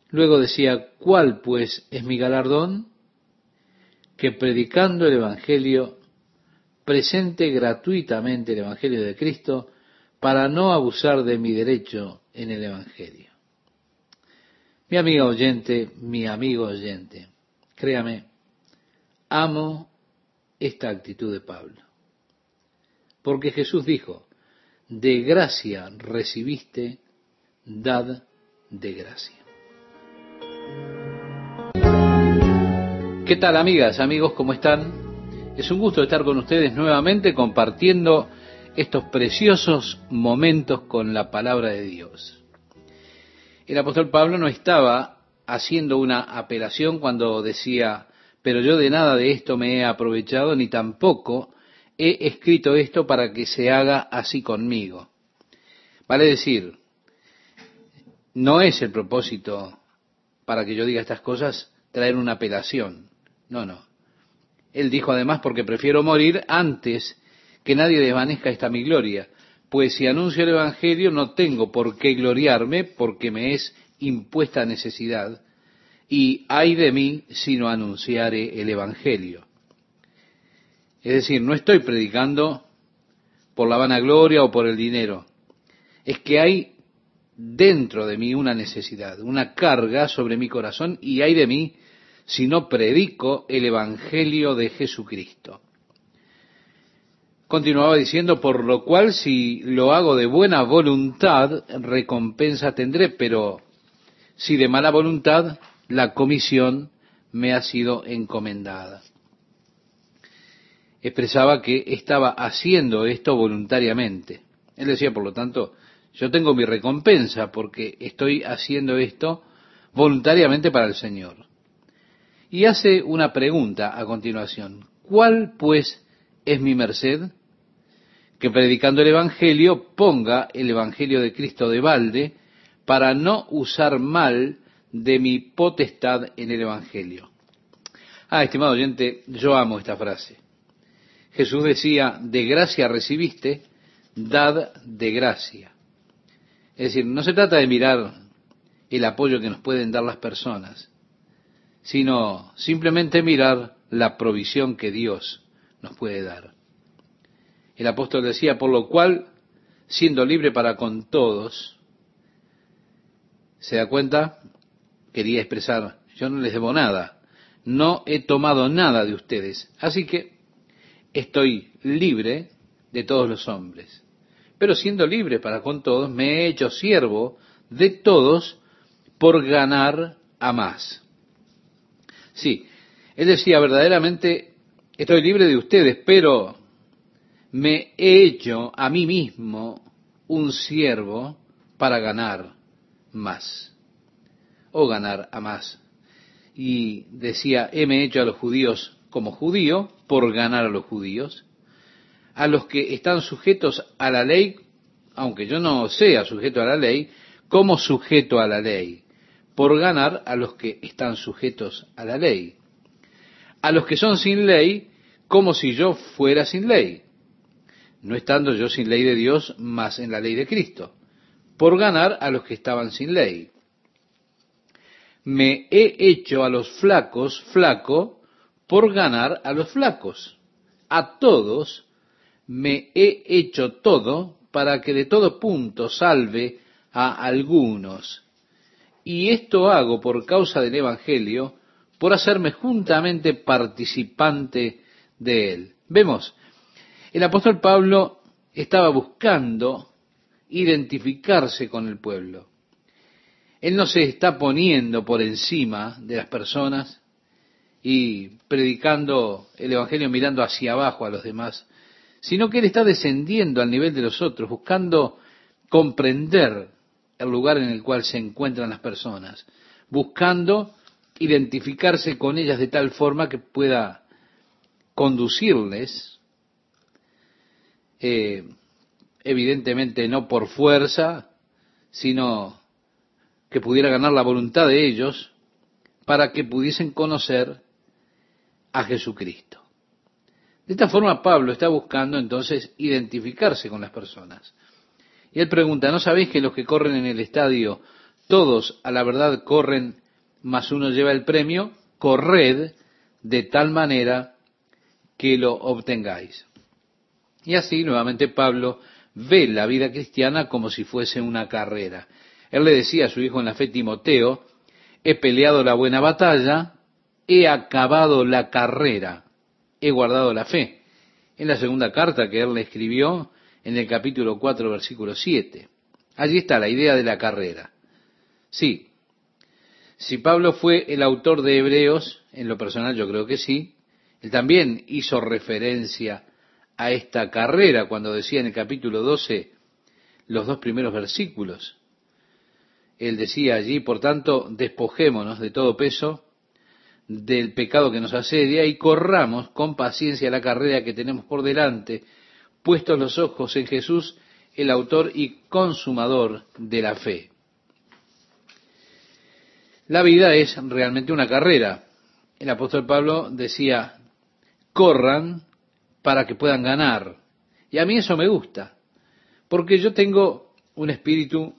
Luego decía, ¿cuál pues es mi galardón? Que predicando el Evangelio, presente gratuitamente el Evangelio de Cristo para no abusar de mi derecho en el Evangelio. Mi amiga oyente, mi amigo oyente, créame, amo esta actitud de Pablo. Porque Jesús dijo, de gracia recibiste, dad de gracia. ¿Qué tal amigas, amigos? ¿Cómo están? Es un gusto estar con ustedes nuevamente compartiendo estos preciosos momentos con la palabra de Dios. El apóstol Pablo no estaba haciendo una apelación cuando decía, pero yo de nada de esto me he aprovechado, ni tampoco he escrito esto para que se haga así conmigo. Vale decir, no es el propósito para que yo diga estas cosas traer una apelación. No, no. Él dijo además, porque prefiero morir antes que nadie desvanezca esta mi gloria, pues si anuncio el Evangelio no tengo por qué gloriarme porque me es impuesta necesidad, y hay de mí si no anunciare el Evangelio. Es decir, no estoy predicando por la vanagloria o por el dinero, es que hay dentro de mí una necesidad, una carga sobre mi corazón y hay de mí si no predico el Evangelio de Jesucristo. Continuaba diciendo, por lo cual si lo hago de buena voluntad, recompensa tendré, pero si de mala voluntad, la comisión me ha sido encomendada. Expresaba que estaba haciendo esto voluntariamente. Él decía, por lo tanto, yo tengo mi recompensa porque estoy haciendo esto voluntariamente para el Señor. Y hace una pregunta a continuación. ¿Cuál, pues, es mi merced? Que predicando el Evangelio ponga el Evangelio de Cristo de balde para no usar mal de mi potestad en el Evangelio. Ah, estimado oyente, yo amo esta frase. Jesús decía, de gracia recibiste, dad de gracia. Es decir, no se trata de mirar el apoyo que nos pueden dar las personas, sino simplemente mirar la provisión que Dios nos puede dar. El apóstol decía, por lo cual, siendo libre para con todos, ¿se da cuenta? Quería expresar, yo no les debo nada, no he tomado nada de ustedes, así que estoy libre de todos los hombres. Pero siendo libre para con todos, me he hecho siervo de todos por ganar a más. Sí, él decía, verdaderamente estoy libre de ustedes, pero me he hecho a mí mismo un siervo para ganar más, o ganar a más. Y decía, heme hecho a los judíos como judío por ganar a los judíos, a los que están sujetos a la ley, aunque yo no sea sujeto a la ley, como sujeto a la ley, por ganar a los que están sujetos a la ley, a los que son sin ley, como si yo fuera sin ley no estando yo sin ley de Dios, más en la ley de Cristo, por ganar a los que estaban sin ley. Me he hecho a los flacos flaco por ganar a los flacos. A todos me he hecho todo para que de todo punto salve a algunos. Y esto hago por causa del Evangelio, por hacerme juntamente participante de él. Vemos, el apóstol Pablo estaba buscando identificarse con el pueblo. Él no se está poniendo por encima de las personas y predicando el Evangelio mirando hacia abajo a los demás, sino que él está descendiendo al nivel de los otros, buscando comprender el lugar en el cual se encuentran las personas, buscando identificarse con ellas de tal forma que pueda conducirles eh, evidentemente no por fuerza, sino que pudiera ganar la voluntad de ellos para que pudiesen conocer a Jesucristo. De esta forma Pablo está buscando entonces identificarse con las personas. Y él pregunta, ¿no sabéis que los que corren en el estadio, todos a la verdad corren, más uno lleva el premio? Corred de tal manera que lo obtengáis. Y así nuevamente Pablo ve la vida cristiana como si fuese una carrera. Él le decía a su hijo en la fe Timoteo, he peleado la buena batalla, he acabado la carrera, he guardado la fe. En la segunda carta que él le escribió, en el capítulo 4, versículo 7. Allí está la idea de la carrera. Sí, si Pablo fue el autor de Hebreos, en lo personal yo creo que sí, él también hizo referencia a esta carrera cuando decía en el capítulo 12 los dos primeros versículos. Él decía allí, por tanto, despojémonos de todo peso, del pecado que nos asedia y corramos con paciencia la carrera que tenemos por delante, puestos los ojos en Jesús, el autor y consumador de la fe. La vida es realmente una carrera. El apóstol Pablo decía, corran para que puedan ganar. Y a mí eso me gusta, porque yo tengo un espíritu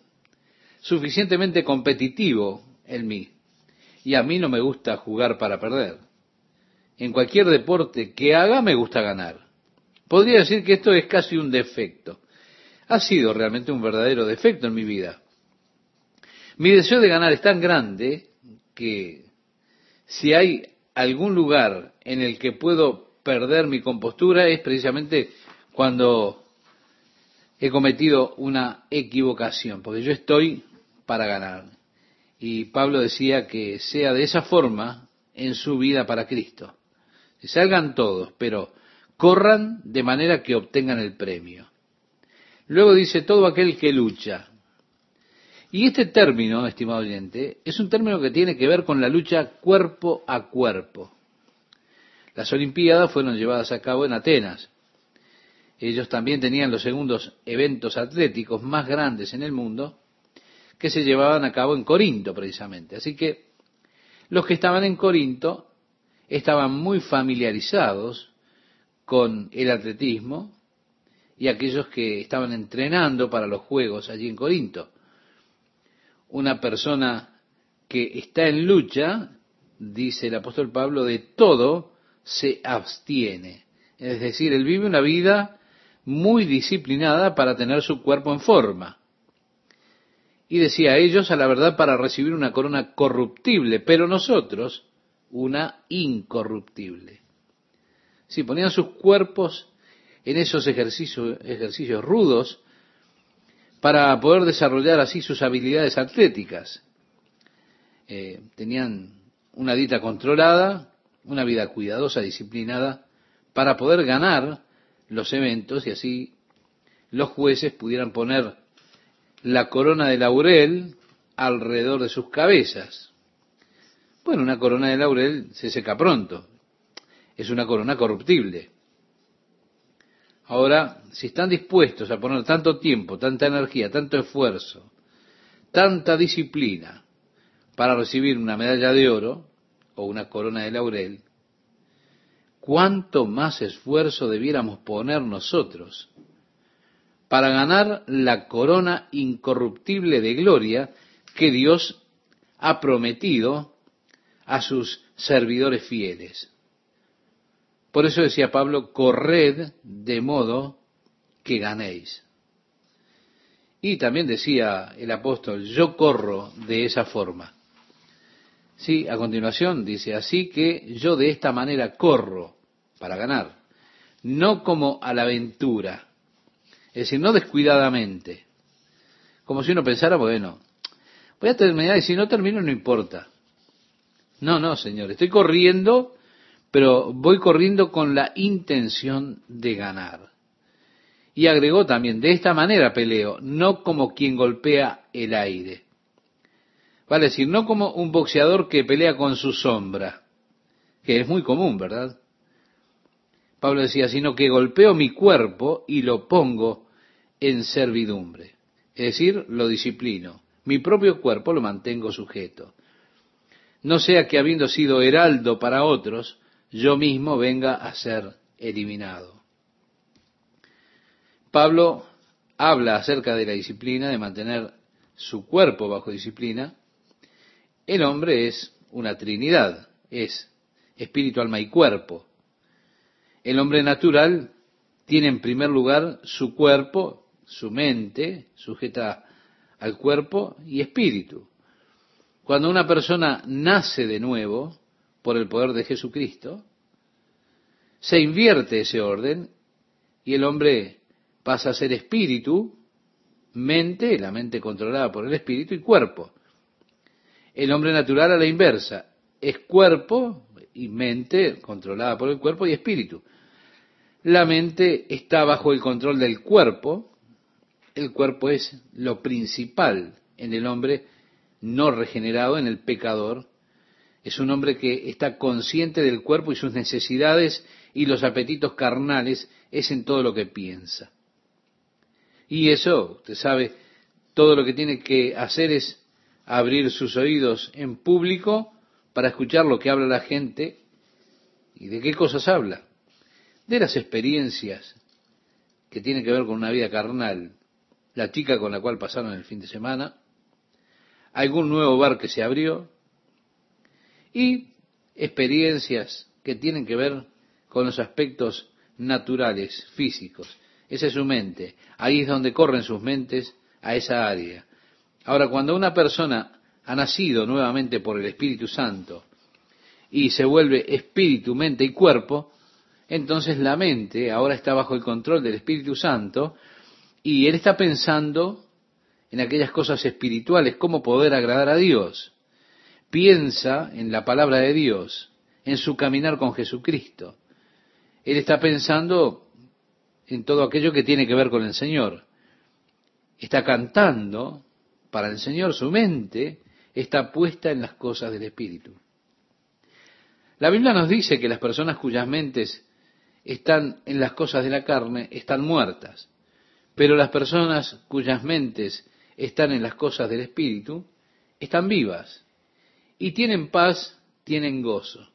suficientemente competitivo en mí. Y a mí no me gusta jugar para perder. En cualquier deporte que haga me gusta ganar. Podría decir que esto es casi un defecto. Ha sido realmente un verdadero defecto en mi vida. Mi deseo de ganar es tan grande que si hay algún lugar en el que puedo perder mi compostura es precisamente cuando he cometido una equivocación, porque yo estoy para ganar. Y Pablo decía que sea de esa forma en su vida para Cristo. Salgan todos, pero corran de manera que obtengan el premio. Luego dice todo aquel que lucha. Y este término, estimado oyente, es un término que tiene que ver con la lucha cuerpo a cuerpo. Las Olimpiadas fueron llevadas a cabo en Atenas. Ellos también tenían los segundos eventos atléticos más grandes en el mundo que se llevaban a cabo en Corinto precisamente. Así que los que estaban en Corinto estaban muy familiarizados con el atletismo y aquellos que estaban entrenando para los juegos allí en Corinto. Una persona que está en lucha, dice el apóstol Pablo, de todo se abstiene. Es decir, él vive una vida muy disciplinada para tener su cuerpo en forma. Y decía a ellos, a la verdad, para recibir una corona corruptible, pero nosotros una incorruptible. Si ponían sus cuerpos en esos ejercicios, ejercicios rudos para poder desarrollar así sus habilidades atléticas. Eh, tenían una dieta controlada, una vida cuidadosa, disciplinada, para poder ganar los eventos y así los jueces pudieran poner la corona de laurel alrededor de sus cabezas. Bueno, una corona de laurel se seca pronto, es una corona corruptible. Ahora, si están dispuestos a poner tanto tiempo, tanta energía, tanto esfuerzo, tanta disciplina para recibir una medalla de oro o una corona de laurel, ¿cuánto más esfuerzo debiéramos poner nosotros para ganar la corona incorruptible de gloria que Dios ha prometido a sus servidores fieles? Por eso decía Pablo, corred de modo que ganéis. Y también decía el apóstol, yo corro de esa forma. Sí, a continuación dice, así que yo de esta manera corro para ganar, no como a la aventura, es decir, no descuidadamente, como si uno pensara, bueno, voy a terminar y si no termino no importa. No, no, señor, estoy corriendo pero voy corriendo con la intención de ganar. Y agregó también, de esta manera peleo, no como quien golpea el aire. Vale decir, no como un boxeador que pelea con su sombra, que es muy común, ¿verdad? Pablo decía, sino que golpeo mi cuerpo y lo pongo en servidumbre. Es decir, lo disciplino. Mi propio cuerpo lo mantengo sujeto. No sea que habiendo sido heraldo para otros, yo mismo venga a ser eliminado. Pablo habla acerca de la disciplina, de mantener su cuerpo bajo disciplina. El hombre es una trinidad, es espíritu, alma y cuerpo. El hombre natural tiene en primer lugar su cuerpo, su mente, sujeta al cuerpo y espíritu. Cuando una persona nace de nuevo por el poder de Jesucristo, se invierte ese orden y el hombre pasa a ser espíritu, mente, la mente controlada por el espíritu y cuerpo. El hombre natural a la inversa es cuerpo y mente controlada por el cuerpo y espíritu. La mente está bajo el control del cuerpo. El cuerpo es lo principal en el hombre no regenerado, en el pecador. Es un hombre que está consciente del cuerpo y sus necesidades y los apetitos carnales es en todo lo que piensa. Y eso, usted sabe, todo lo que tiene que hacer es abrir sus oídos en público para escuchar lo que habla la gente y de qué cosas habla de las experiencias que tienen que ver con una vida carnal, la chica con la cual pasaron el fin de semana, algún nuevo bar que se abrió y experiencias que tienen que ver con los aspectos naturales, físicos. Esa es su mente. Ahí es donde corren sus mentes a esa área. Ahora, cuando una persona ha nacido nuevamente por el Espíritu Santo y se vuelve espíritu, mente y cuerpo, entonces la mente ahora está bajo el control del Espíritu Santo y él está pensando en aquellas cosas espirituales, cómo poder agradar a Dios. Piensa en la palabra de Dios, en su caminar con Jesucristo. Él está pensando en todo aquello que tiene que ver con el Señor. Está cantando para el Señor, su mente está puesta en las cosas del Espíritu. La Biblia nos dice que las personas cuyas mentes están en las cosas de la carne, están muertas. Pero las personas cuyas mentes están en las cosas del Espíritu, están vivas. Y tienen paz, tienen gozo.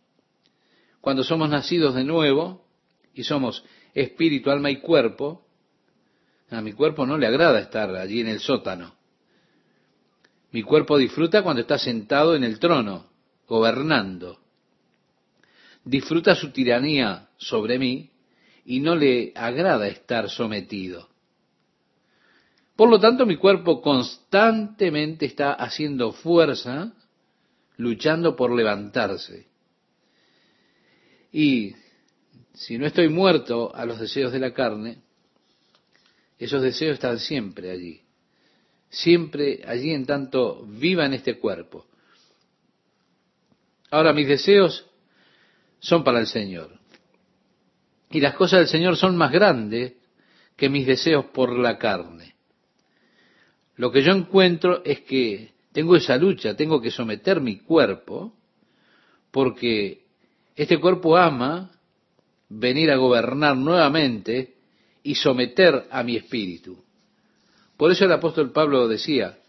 Cuando somos nacidos de nuevo y somos espíritu, alma y cuerpo, a mi cuerpo no le agrada estar allí en el sótano. Mi cuerpo disfruta cuando está sentado en el trono, gobernando disfruta su tiranía sobre mí y no le agrada estar sometido. Por lo tanto, mi cuerpo constantemente está haciendo fuerza, luchando por levantarse. Y si no estoy muerto a los deseos de la carne, esos deseos están siempre allí, siempre allí en tanto viva en este cuerpo. Ahora, mis deseos son para el Señor. Y las cosas del Señor son más grandes que mis deseos por la carne. Lo que yo encuentro es que tengo esa lucha, tengo que someter mi cuerpo, porque este cuerpo ama venir a gobernar nuevamente y someter a mi espíritu. Por eso el apóstol Pablo decía,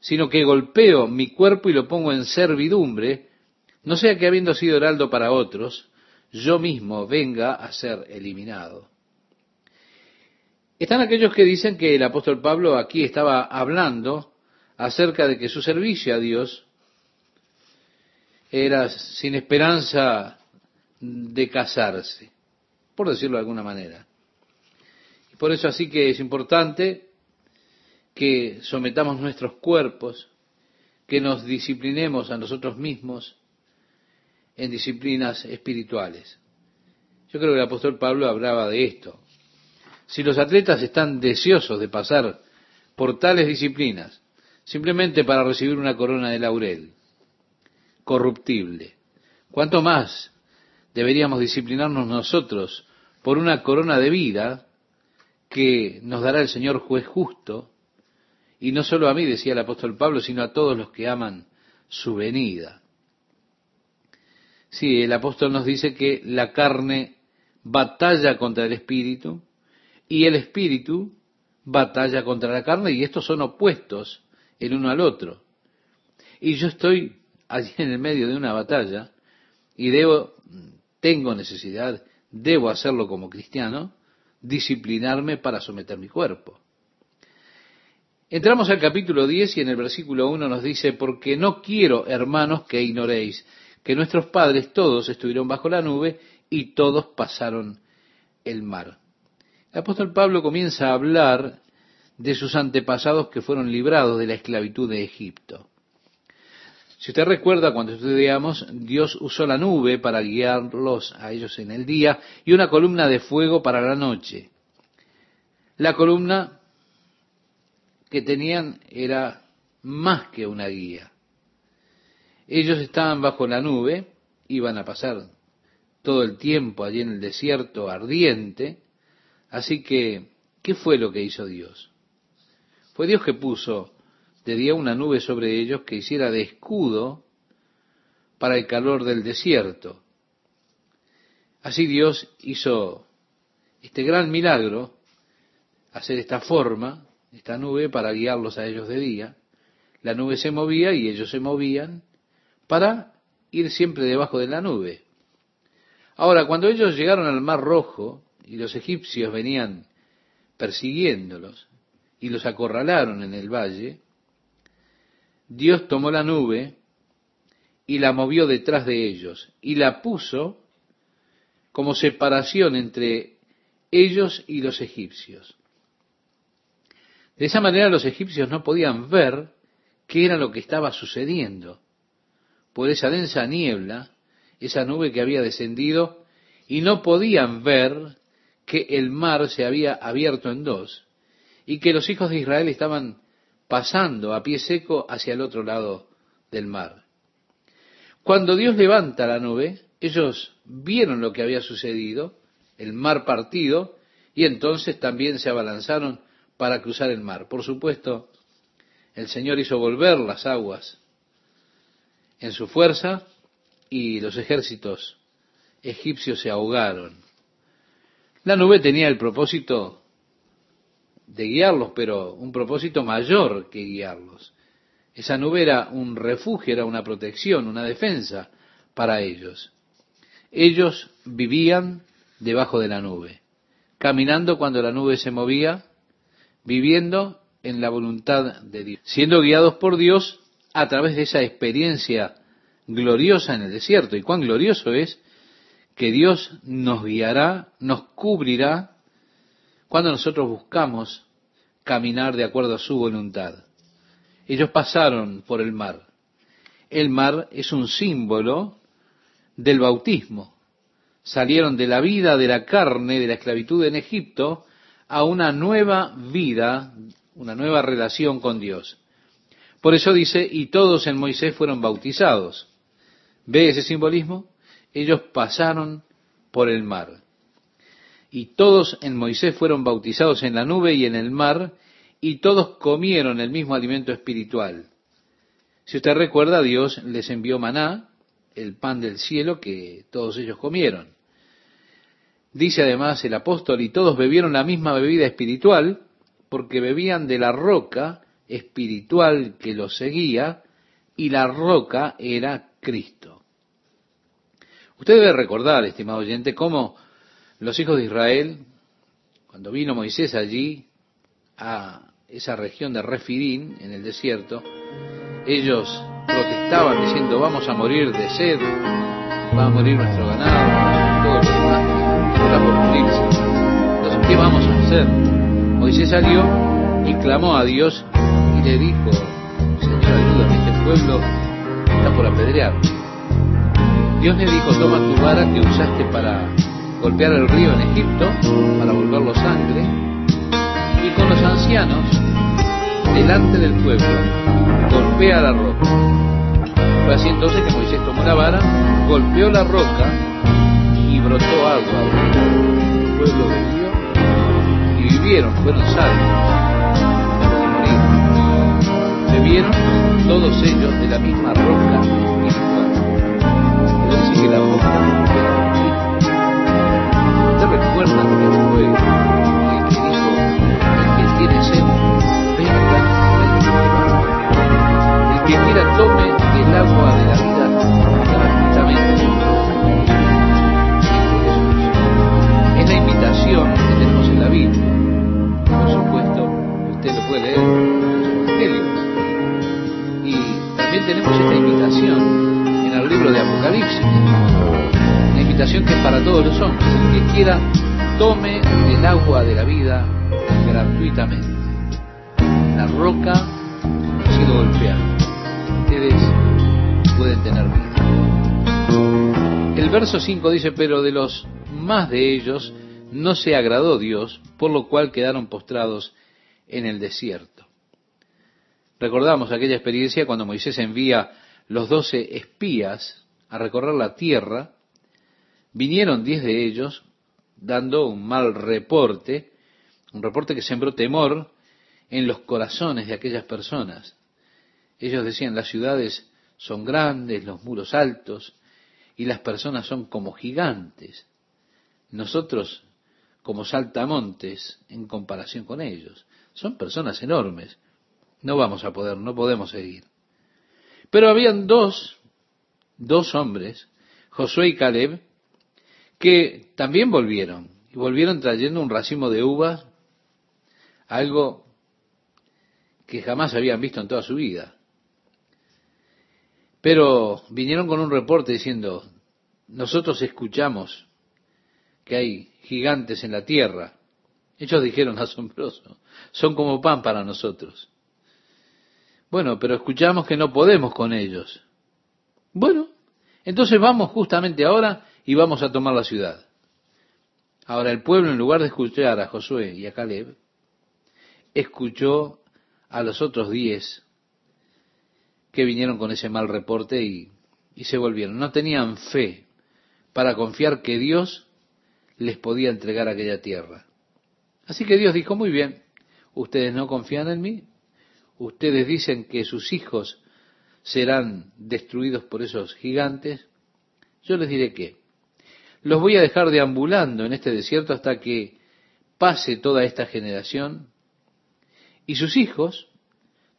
sino que golpeo mi cuerpo y lo pongo en servidumbre no sea que habiendo sido heraldo para otros, yo mismo venga a ser eliminado. Están aquellos que dicen que el apóstol Pablo aquí estaba hablando acerca de que su servicio a Dios era sin esperanza de casarse, por decirlo de alguna manera. Y por eso así que es importante que sometamos nuestros cuerpos, que nos disciplinemos a nosotros mismos, en disciplinas espirituales. Yo creo que el apóstol Pablo hablaba de esto. Si los atletas están deseosos de pasar por tales disciplinas, simplemente para recibir una corona de laurel, corruptible, ¿cuánto más deberíamos disciplinarnos nosotros por una corona de vida que nos dará el Señor juez justo? Y no solo a mí, decía el apóstol Pablo, sino a todos los que aman su venida. Sí, el apóstol nos dice que la carne batalla contra el espíritu y el espíritu batalla contra la carne y estos son opuestos el uno al otro. Y yo estoy allí en el medio de una batalla y debo, tengo necesidad, debo hacerlo como cristiano, disciplinarme para someter mi cuerpo. Entramos al capítulo 10 y en el versículo 1 nos dice, porque no quiero, hermanos, que ignoréis que nuestros padres todos estuvieron bajo la nube y todos pasaron el mar. El apóstol Pablo comienza a hablar de sus antepasados que fueron librados de la esclavitud de Egipto. Si usted recuerda cuando estudiamos, Dios usó la nube para guiarlos a ellos en el día y una columna de fuego para la noche. La columna que tenían era más que una guía. Ellos estaban bajo la nube, iban a pasar todo el tiempo allí en el desierto ardiente, así que, ¿qué fue lo que hizo Dios? Fue Dios que puso de día una nube sobre ellos que hiciera de escudo para el calor del desierto. Así Dios hizo este gran milagro, hacer esta forma, esta nube para guiarlos a ellos de día. La nube se movía y ellos se movían para ir siempre debajo de la nube. Ahora, cuando ellos llegaron al Mar Rojo y los egipcios venían persiguiéndolos y los acorralaron en el valle, Dios tomó la nube y la movió detrás de ellos y la puso como separación entre ellos y los egipcios. De esa manera los egipcios no podían ver qué era lo que estaba sucediendo por esa densa niebla, esa nube que había descendido, y no podían ver que el mar se había abierto en dos y que los hijos de Israel estaban pasando a pie seco hacia el otro lado del mar. Cuando Dios levanta la nube, ellos vieron lo que había sucedido, el mar partido, y entonces también se abalanzaron para cruzar el mar. Por supuesto, el Señor hizo volver las aguas en su fuerza y los ejércitos egipcios se ahogaron. La nube tenía el propósito de guiarlos, pero un propósito mayor que guiarlos. Esa nube era un refugio, era una protección, una defensa para ellos. Ellos vivían debajo de la nube, caminando cuando la nube se movía, viviendo en la voluntad de Dios, siendo guiados por Dios a través de esa experiencia gloriosa en el desierto. Y cuán glorioso es que Dios nos guiará, nos cubrirá cuando nosotros buscamos caminar de acuerdo a su voluntad. Ellos pasaron por el mar. El mar es un símbolo del bautismo. Salieron de la vida de la carne, de la esclavitud en Egipto, a una nueva vida, una nueva relación con Dios. Por eso dice, y todos en Moisés fueron bautizados. ¿Ve ese simbolismo? Ellos pasaron por el mar y todos en Moisés fueron bautizados en la nube y en el mar, y todos comieron el mismo alimento espiritual. Si usted recuerda, Dios les envió maná, el pan del cielo que todos ellos comieron. Dice además el apóstol, y todos bebieron la misma bebida espiritual, porque bebían de la roca espiritual que los seguía, y la roca era Cristo. Usted debe recordar, estimado oyente, cómo los hijos de Israel, cuando vino Moisés allí a esa región de Refirín, en el desierto, ellos protestaban diciendo, vamos a morir de sed, va a morir nuestro ganado, todo lo Entonces, ¿qué vamos a hacer? Moisés salió y clamó a Dios y le dijo, Señor, ayúdame, este pueblo está por apedrear. Dios le dijo, toma tu vara que usaste para golpear el río en Egipto para volverlo sangre, y con los ancianos, delante del pueblo, golpea la roca. Fue así entonces que Moisés tomó la vara, golpeó la roca y brotó agua. Pueblo bebió y vivieron, fueron salvos. Bebieron todos ellos de la misma roca espiritual. Pero dice que la roca recuerda lo que fue el que dijo, el que tiene sed, venga. El que quiera tome el agua de la vida Por supuesto, usted lo puede leer en los evangelios. Y también tenemos esta invitación en el libro de Apocalipsis. Una invitación que es para todos los hombres. El que quiera tome el agua de la vida gratuitamente. La roca ha sido golpeada. Ustedes pueden tener vida. El verso 5 dice, pero de los más de ellos no se agradó Dios, por lo cual quedaron postrados en el desierto. Recordamos aquella experiencia cuando Moisés envía los doce espías a recorrer la tierra, vinieron diez de ellos dando un mal reporte, un reporte que sembró temor en los corazones de aquellas personas. Ellos decían, las ciudades son grandes, los muros altos, y las personas son como gigantes. Nosotros como saltamontes en comparación con ellos. Son personas enormes. No vamos a poder, no podemos seguir. Pero habían dos, dos hombres, Josué y Caleb, que también volvieron. Y volvieron trayendo un racimo de uvas, algo que jamás habían visto en toda su vida. Pero vinieron con un reporte diciendo, nosotros escuchamos que hay gigantes en la tierra. Ellos dijeron, asombroso, son como pan para nosotros. Bueno, pero escuchamos que no podemos con ellos. Bueno, entonces vamos justamente ahora y vamos a tomar la ciudad. Ahora el pueblo, en lugar de escuchar a Josué y a Caleb, escuchó a los otros diez que vinieron con ese mal reporte y, y se volvieron. No tenían fe para confiar que Dios les podía entregar aquella tierra. Así que Dios dijo, muy bien, ustedes no confían en mí, ustedes dicen que sus hijos serán destruidos por esos gigantes, yo les diré que los voy a dejar deambulando en este desierto hasta que pase toda esta generación y sus hijos,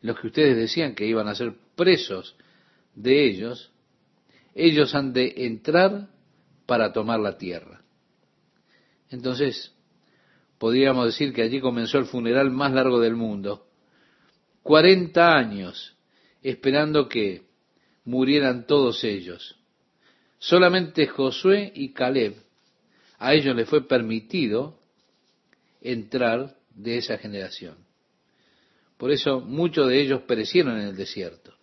los que ustedes decían que iban a ser presos de ellos, ellos han de entrar para tomar la tierra. Entonces, podríamos decir que allí comenzó el funeral más largo del mundo. Cuarenta años esperando que murieran todos ellos. Solamente Josué y Caleb, a ellos les fue permitido entrar de esa generación. Por eso muchos de ellos perecieron en el desierto.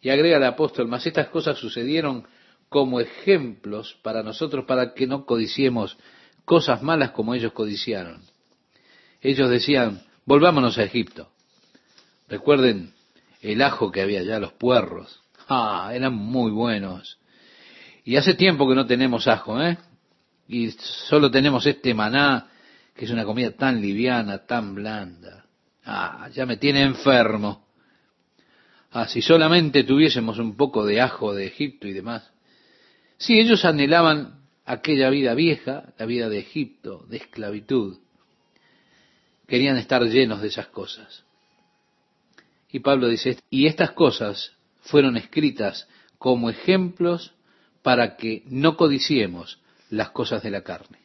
Y agrega el apóstol, mas estas cosas sucedieron como ejemplos para nosotros para que no codiciemos cosas malas como ellos codiciaron. Ellos decían, volvámonos a Egipto. Recuerden el ajo que había allá, los puerros. Ah, eran muy buenos. Y hace tiempo que no tenemos ajo, ¿eh? Y solo tenemos este maná, que es una comida tan liviana, tan blanda. Ah, ya me tiene enfermo. Ah, si solamente tuviésemos un poco de ajo de Egipto y demás. Sí, ellos anhelaban aquella vida vieja, la vida de Egipto, de esclavitud. Querían estar llenos de esas cosas. Y Pablo dice, y estas cosas fueron escritas como ejemplos para que no codiciemos las cosas de la carne.